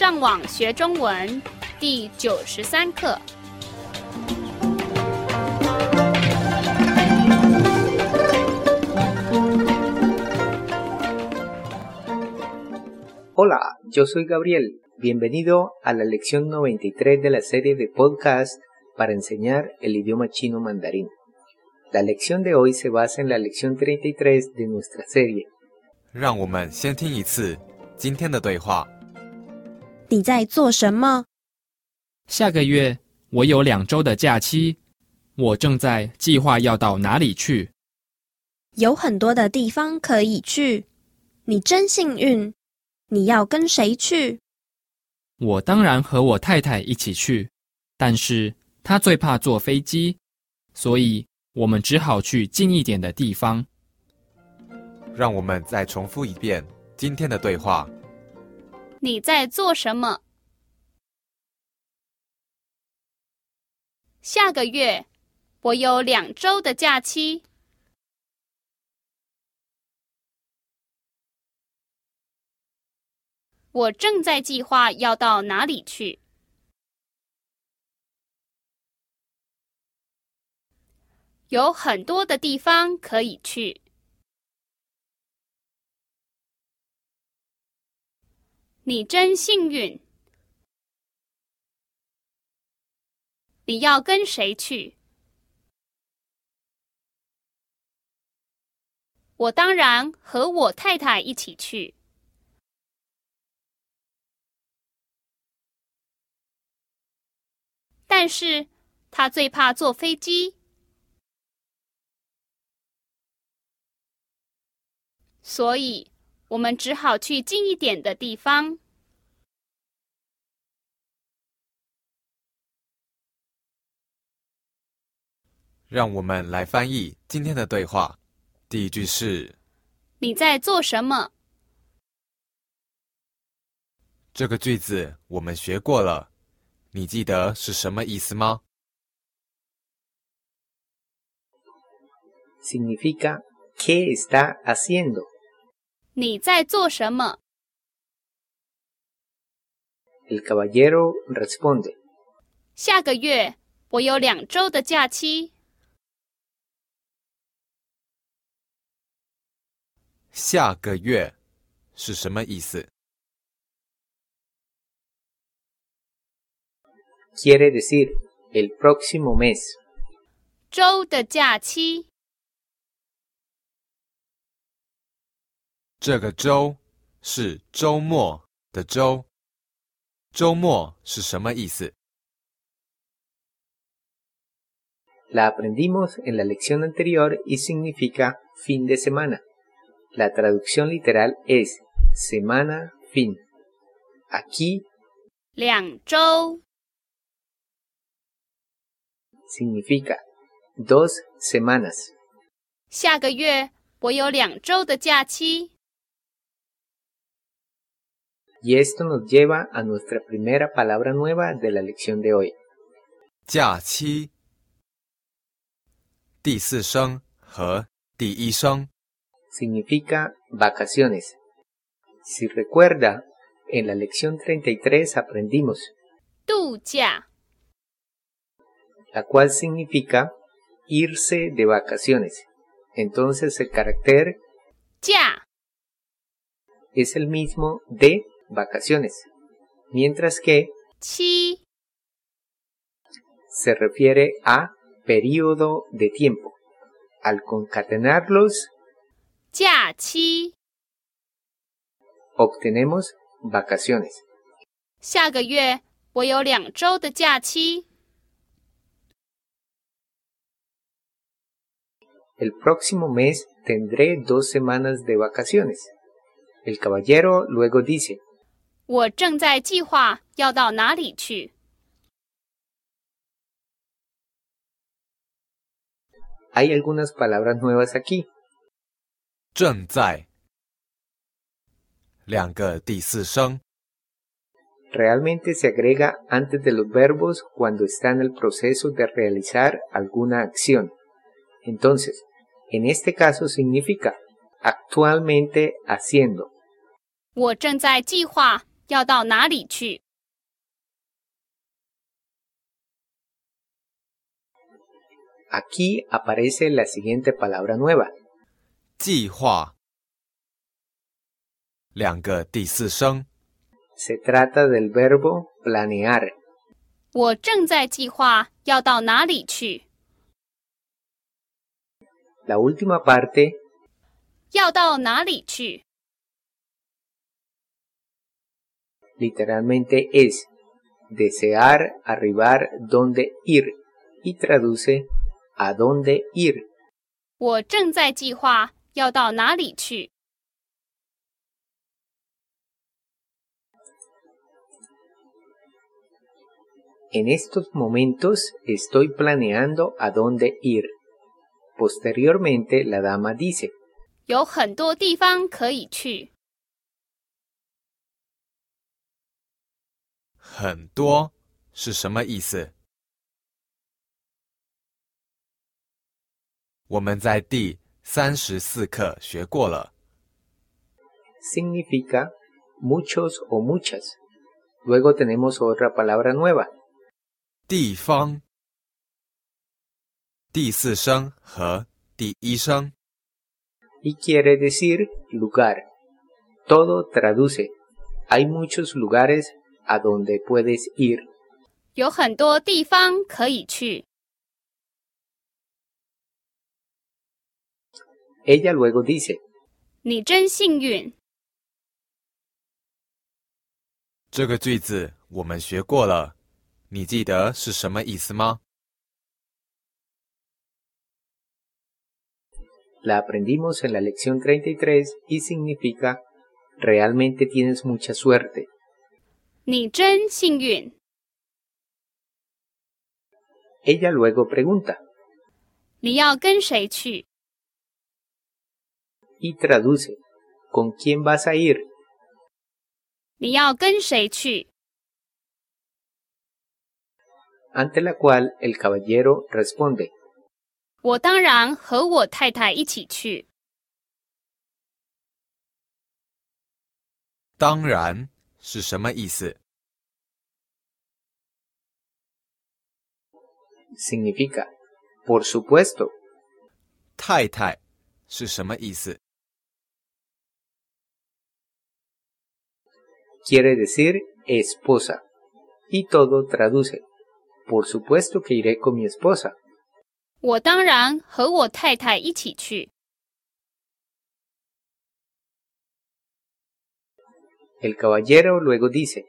上网学中文第九十三课。 Hola, yo soy Gabriel. Bienvenido a la lección 93 de la serie de podcast para enseñar el idioma chino mandarín. La lección de hoy se basa en la lección 33 de nuestra serie. 让我们先听一次今天的对话。 你在做什么？下个月我有两周的假期，我正在计划要到哪里去。有很多的地方可以去，你真幸运。你要跟谁去？我当然和我太太一起去，但是她最怕坐飞机，所以我们只好去近一点的地方。让我们再重复一遍今天的对话。你在做什么？下个月我有两周的假期。我正在计划要到哪里去。有很多的地方可以去。你真幸运。你要跟谁去？我当然和我太太一起去。但是他最怕坐飞机，所以我们只好去近一点的地方。让我们来翻译今天的对话。第一句是你在做什么？这个句子我们学过了，你记得是什么意思吗？Significa ¿qué está haciendo? 你在做什么？El caballero responde. 下个月我有两周的假期。下个月是什么意思？Quiere decir el próximo mes. 周的假期，这个周是周末的周。周末是什么意思？La aprendimos en la lección anterior y significa fin de semana. La traducción literal es semana fin. Aquí 两周， significa dos semanas. 下个月我有两周的假期。 Y esto nos lleva a nuestra primera palabra nueva de la lección de hoy. 假期。第四声和第一声 significa vacaciones. Si recuerda, en la lección 33 aprendimos Tuya, la cual significa irse de vacaciones. Entonces el carácter ya es el mismo de vacaciones, mientras que chi se refiere a periodo de tiempo. Al concatenarlos 假期。 obtenemos vacaciones. 下个月我有两周的假期。 El próximo mes tendré dos semanas de vacaciones. El caballero luego dice, 我正在计划要到哪里去。 hay algunas palabras nuevas aquí. 正在。两个第四声， Realmente se agrega antes de los verbos cuando está en el proceso de realizar alguna acción. Entonces, en este caso significa actualmente haciendo. 我正在计划 要到哪里去？ Aquí aparece la siguiente palabra nueva, 计划。两个第四声， se trata del verbo planear. 我正在计划要到哪里去。 La última parte 要到哪里去？ literalmente es desear arribar donde ir y traduce a dónde ir. 我正在计划 要到哪里去。En estos momentos estoy planeando a dónde ir. Posteriormente la dama dice, 有很多地方可以去。很多是什么意思？我们在第三十四课学过了。 significa muchos o muchas. Luego tenemos otra palabra nueva, 地方，第四声和第一声， y quiere decir lugar. Todo traduce. Hay muchos lugares a donde puedes ir. 有很多地方可以去。 Ella luego dice, 你真幸运。这个句子我们学过了，你记得是什么意思吗？ la aprendimos en la lección 33 y significa realmente tienes mucha suerte. 你真幸运。 Ella luego pregunta 你要跟谁去？ y traduce, ¿con quién vas a ir? 你要跟谁去？ Ante la cual el caballero responde, 我当然和我太太一起去。当然是什么意思？ significa, por supuesto, 太太是什么意思？ Quiere decir esposa. Y todo traduce, por supuesto que iré con mi esposa. 我当然和我太太一起去。El caballero luego dice,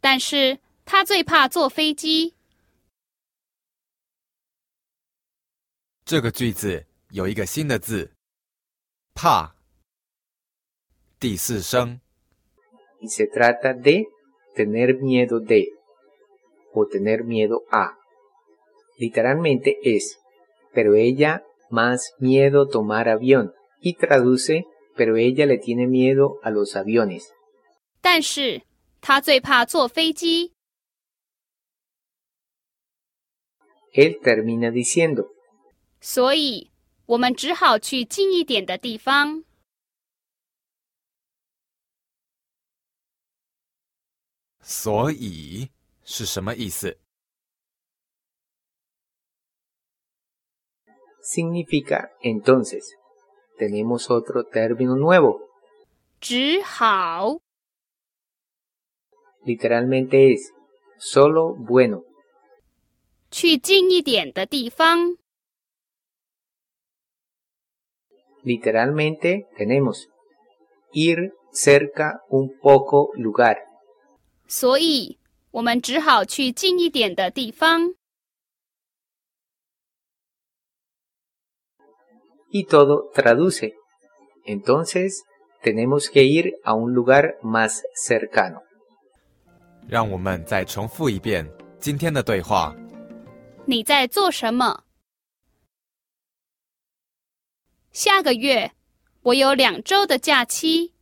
但是他最怕坐飞机。这个句子有一个新的字，怕。第四声，y se trata de tener miedo de o tener miedo a. Literalmente es, pero ella más miedo tomar avión y traduce, pero ella le tiene miedo a los aviones. 但是他最怕坐飞机。 Él termina diciendo, 所以我们只好去近一点的地方。 所以是什么意思？ significa entonces. Tenemos otro término nuevo. 只好 Literalmente es solo bueno. 去近一点的地方。 Literalmente tenemos ir cerca un poco lugar. 所以我们只好去近一点的地方。y todo traduce. Entonces, tenemos que ir a un lugar más cercano. 让我们再重复一遍今天的对话。你在做什么？下个月我有两周的假期。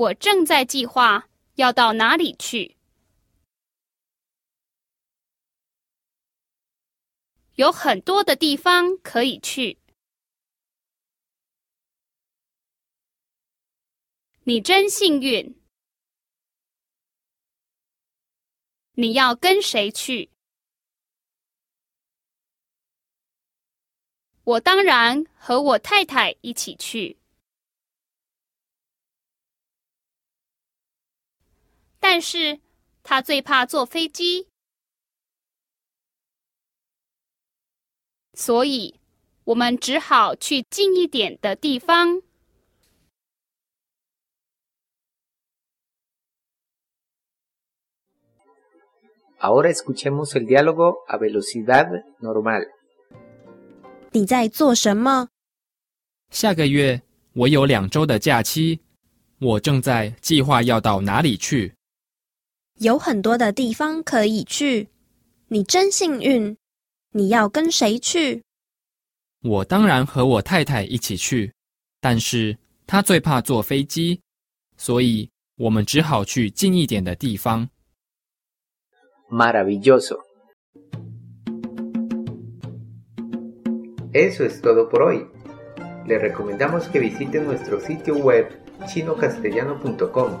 我正在计划要到哪里去。有很多的地方可以去。你真幸运。你要跟谁去？我当然和我太太一起去，但是他最怕坐飞机，所以我们只好去近一点的地方。Ahora escuchemos el diálogo a velocidad normal. 你在做什么？下个月我有两周的假期，我正在计划要到哪里去。有很多的地方可以去，你真幸运。你要跟谁去？我当然和我太太一起去，但是她最怕坐飞机，所以我们只好去近一点的地方。Maravilloso. Eso es todo por hoy. Le recomendamos que visite nuestro sitio web chinocastellano.com